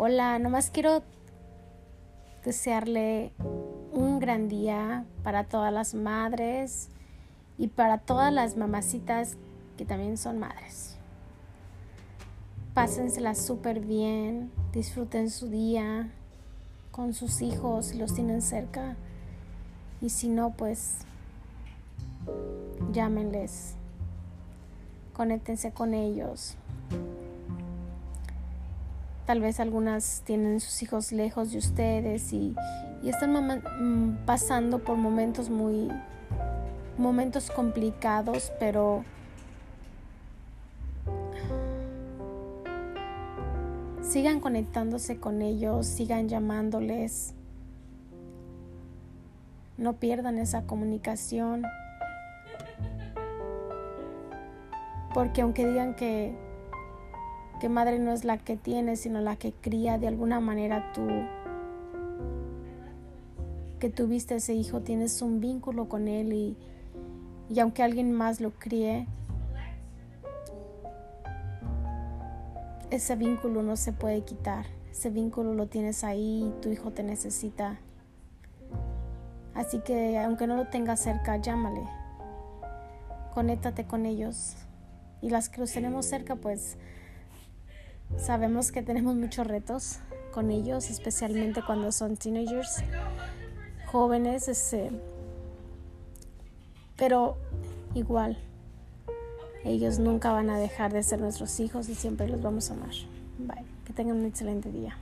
Hola, nomás quiero desearle un gran día para todas las madres y para todas las mamacitas que también son madres. Pásensela súper bien, disfruten su día con sus hijos si los tienen cerca y si no, pues llámenles, conéctense con ellos. Tal vez algunas tienen sus hijos lejos de ustedes y, están mm, pasando por momentos muy, momentos complicados, pero sigan conectándose con ellos, sigan llamándoles, no pierdan esa comunicación, porque aunque digan que que madre no es la que tiene, sino la que cría. De alguna manera tú que tuviste ese hijo, tienes un vínculo con él y, y aunque alguien más lo críe, ese vínculo no se puede quitar. Ese vínculo lo tienes ahí y tu hijo te necesita. Así que aunque no lo tengas cerca, llámale. Conéctate con ellos. Y las que los tenemos cerca, pues Sabemos que tenemos muchos retos con ellos, especialmente cuando son teenagers, jóvenes, este, pero igual, ellos nunca van a dejar de ser nuestros hijos y siempre los vamos a amar. Bye, que tengan un excelente día.